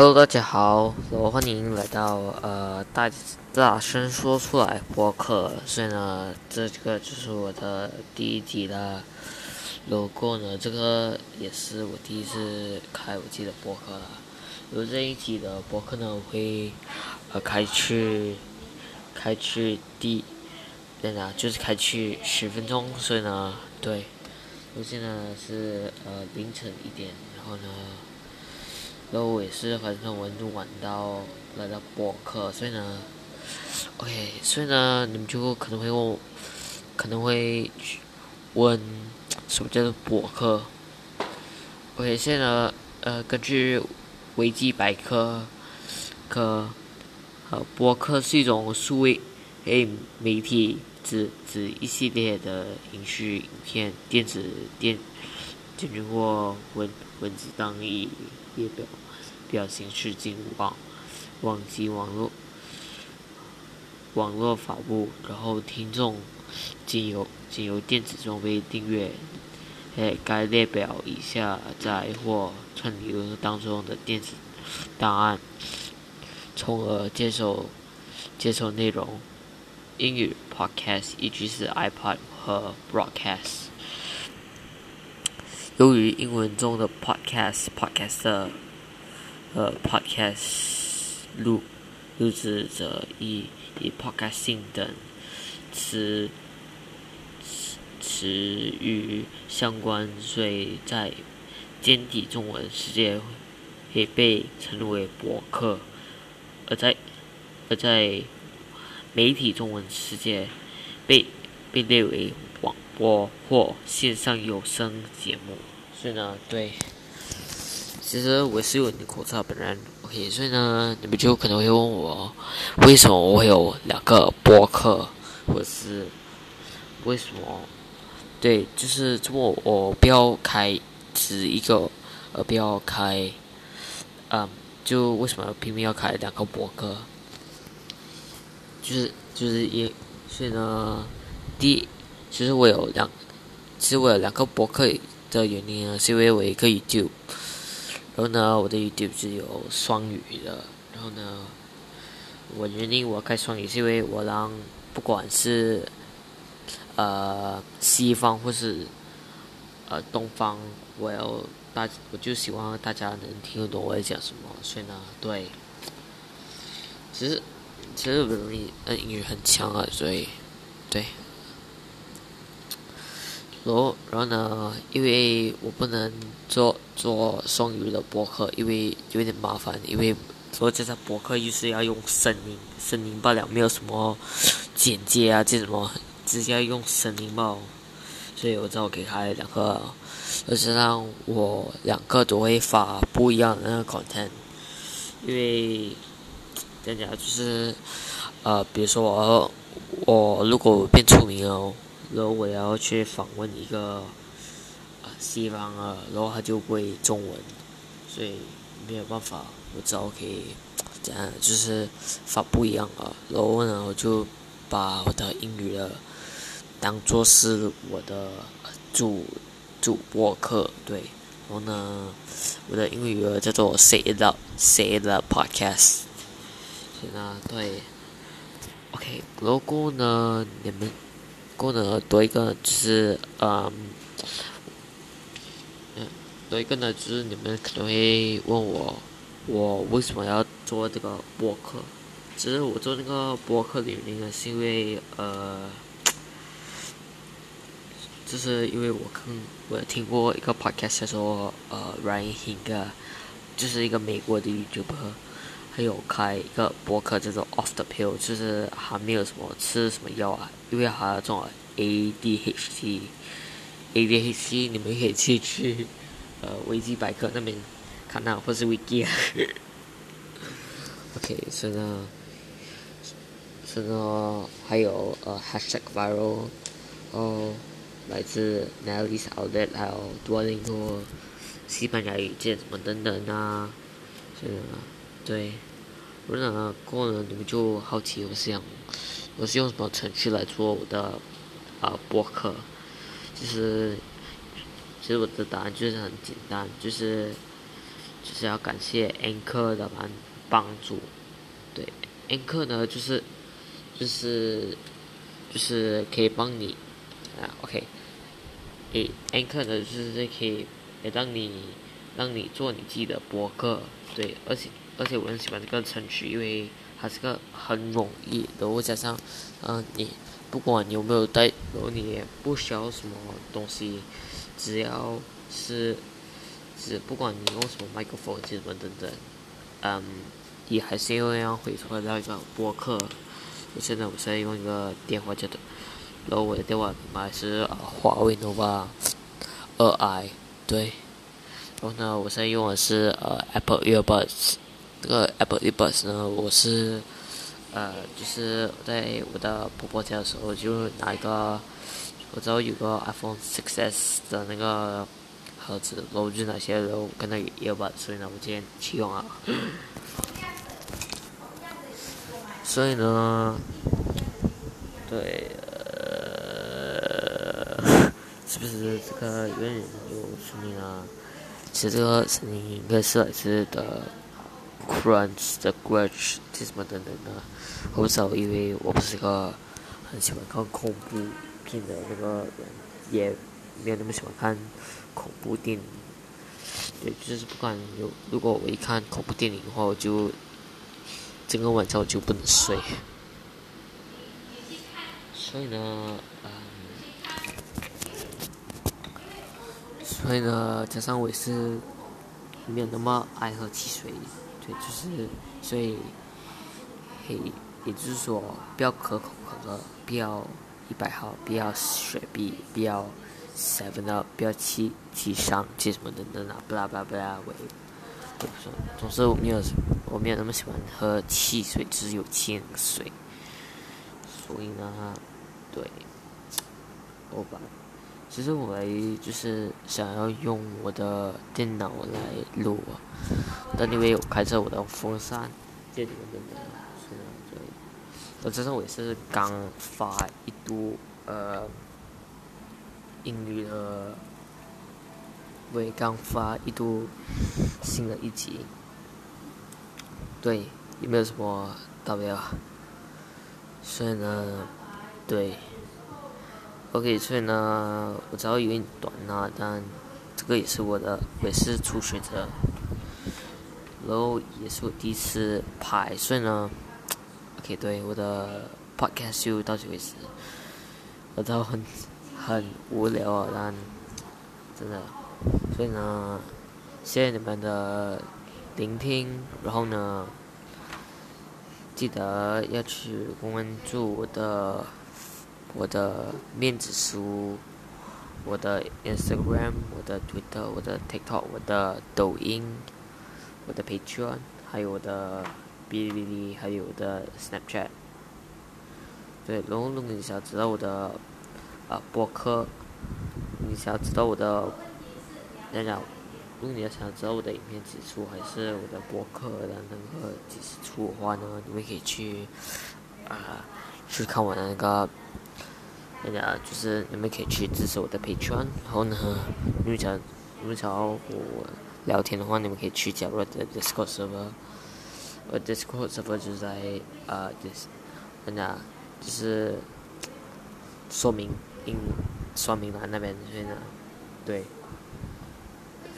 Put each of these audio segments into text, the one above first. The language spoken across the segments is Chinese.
Hello，大家好，我欢迎来到呃大大声说出来播客。所以呢，这个就是我的第一集了。如果呢，这个也是我第一次开我自己的播客了。如这一集的播客呢，我会呃开去开去第，对呢，就是开去十分钟。所以呢，对，我现在是呃凌晨一点，然后呢。然后我也是，反正我就玩到来到博客，所以呢，OK，所以呢，你们就可能会问，可能会问什么叫做博客？OK，现在呢，呃，根据维基百科，可呃，博客是一种数位诶媒体，指指一系列的影视影片、电子电，电视或文文字档以列表。表形式进网网及网络网络发布，然后听众仅由仅由电子装备订阅，诶，该列表以下载或串流当中的电子档案，从而接收接收内容。英语 podcast，也就是 iPod 和 broadcast。由于英文中的 podcast，podcaster。呃，podcast 录录制者以以 podcasting 等词词词语相关，所以在简体中文世界也被称为博客；而在而在媒体中文世界被被列为广播或线上有声节目。是呢，对。其实我是有口罩本人，OK，所以呢，你们就可能会问我，为什么我有两个博客，或是为什么？对，就是这么我不要开只一个，而不要开，嗯，就为什么拼命要开两个博客？就是就是因，所以呢，第，其实我有两，其实我有两个博客的原因呢，是因为我一个 YouTube。然后呢，我的 YouTube 是有双语的。然后呢，我决定我开双语是因为我让不管是呃西方或是呃东方，我要大我就希望大家能听得懂我在讲什么。所以呢，对，其实其实我的英语很强啊，所以对。然后，然后呢？因为我不能做做双语的博客，因为有点麻烦。因为做这个博客就是要用声音，声音罢了，没有什么简介啊，这什么直接用声音报。所以我只好给他两个，而且让我两个都会发不一样的那个 content。因为这样讲就是，呃，比如说我我如果变出名了。然后我要去访问一个啊西方啊，然后他就会中文，所以没有办法，我只好可以这样，就是发不一样啊。然后呢，我就把我的英语的当做是我的主主播课，对。然后呢，我的英语叫做 Say It Up，Say It Up Podcast。所以呢，对，OK，如果呢，你们。过呢，多一个就是，嗯，多一个呢，就是你们可能会问我，我为什么要做这个博客？其实我做那个博客的原因呢，是因为，呃，就是因为我看我听过一个 podcast 叫做呃 Ryan Higa，就是一个美国的 YouTuber。还有开一个博客叫做 Off the Pill，就是还没有什么吃什么药啊，因为还中了 ADHD，ADHD 你们可以去去呃维基百科那边看到，或是 Wiki。OK，所以呢，所以呢还有呃 Hashtag Viral，哦，来自 Nelly's Outlet，还有多邻多西班牙语见什么等等啊，所以呢。对，不然，过了你们就好奇我是想，我是用什么程序来做我的啊博客？其实，其实我的答案就是很简单，就是就是要感谢 Anchor 的帮帮助。对，Anchor 呢就是就是就是可以帮你啊，OK，诶，Anchor 呢就是可以让你让你做你自己的博客，对，而且而且我很喜欢这个程序，因为它是个很容易，然后加上嗯你不管你有没有带，然后你也不需要什么东西，只要是是不管你用什么麦克风什么等等，嗯。也还是因为要回出来那个播客，我现在我现在用一个电话接的，然后我的电话买是华为 nova 二 i，对，然后呢，我现在用的是呃 Apple Earbuds，这个 Apple Earbuds 呢，我是呃就是在我的婆婆家的时候就拿一个，我知道有个 iPhone 6s 的那个盒子，然后就拿些然后跟那个 e b u s 所以呢，我今天去用啊。所以呢，对，呃，是不是这个有点有声音啊？其实这个声音应该是来自的 crunch 的 grudge 这什么等等的。我不知道，因为我不是一个很喜欢看恐怖片的那个人，也没有那么喜欢看恐怖电影。对，就是不管有，如果我一看恐怖电影的话，我就。整个晚上我就不能睡，所以呢，嗯，所以呢，加上我也是没有那么爱喝汽水，对，就是，所以，嘿，也就是说，不要可口可乐，不要一百号，不要雪碧，不要 seven up，不要七七上，七什么等等啊，不啦不啦不啦喂。总之我没有，我没有那么喜欢喝汽水，只有清水。所以呢，对，我把，其实我就是想要用我的电脑来录，但因为我开着我的风扇，这里面的，是啊，对。我这次我也是刚发一度呃英语的。我也刚发一度新的一集，对，有没有什么大不了？所以呢，对，OK，所以呢，我知道有点短啊，但这个也是我的，也是初学者，然后也是我第一次拍，所以呢，OK，对，我的 Podcast 就到此为止，我知道很很无聊啊，但真的。所以呢，谢谢你们的聆听，然后呢，记得要去关注我的我的面子书，我的 Instagram，我的 Twitter，我的 TikTok，我的抖音，我的 Patreon，还有我的哔哩哔哩，还有我的 Snapchat。对，然后如果你想知道我的啊博客，你想知道我的。大家，如果你要想知道我的影片指数，还是我的博客的那个指数的话呢，你们可以去啊去看我的那个，大家就是你们可以去支持我的 Patreon，然后呢，你们想你们想要我聊天的话，你们可以去加入我的 Discord server，我 Discord server 就在啊就是大家就是说明应说明栏那边，所以呢，对。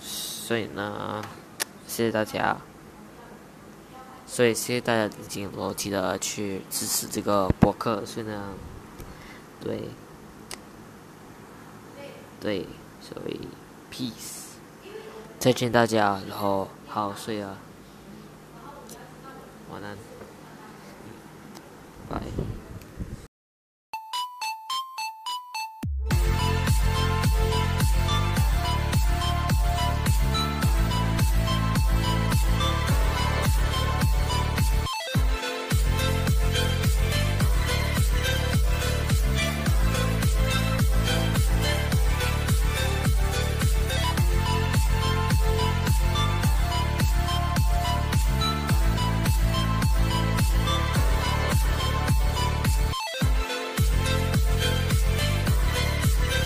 所以呢，谢谢大家。所以谢谢大家的听，我记得去支持这个博客。所以呢，对，对，所以 peace，再见大家，然后好好睡啊，晚安，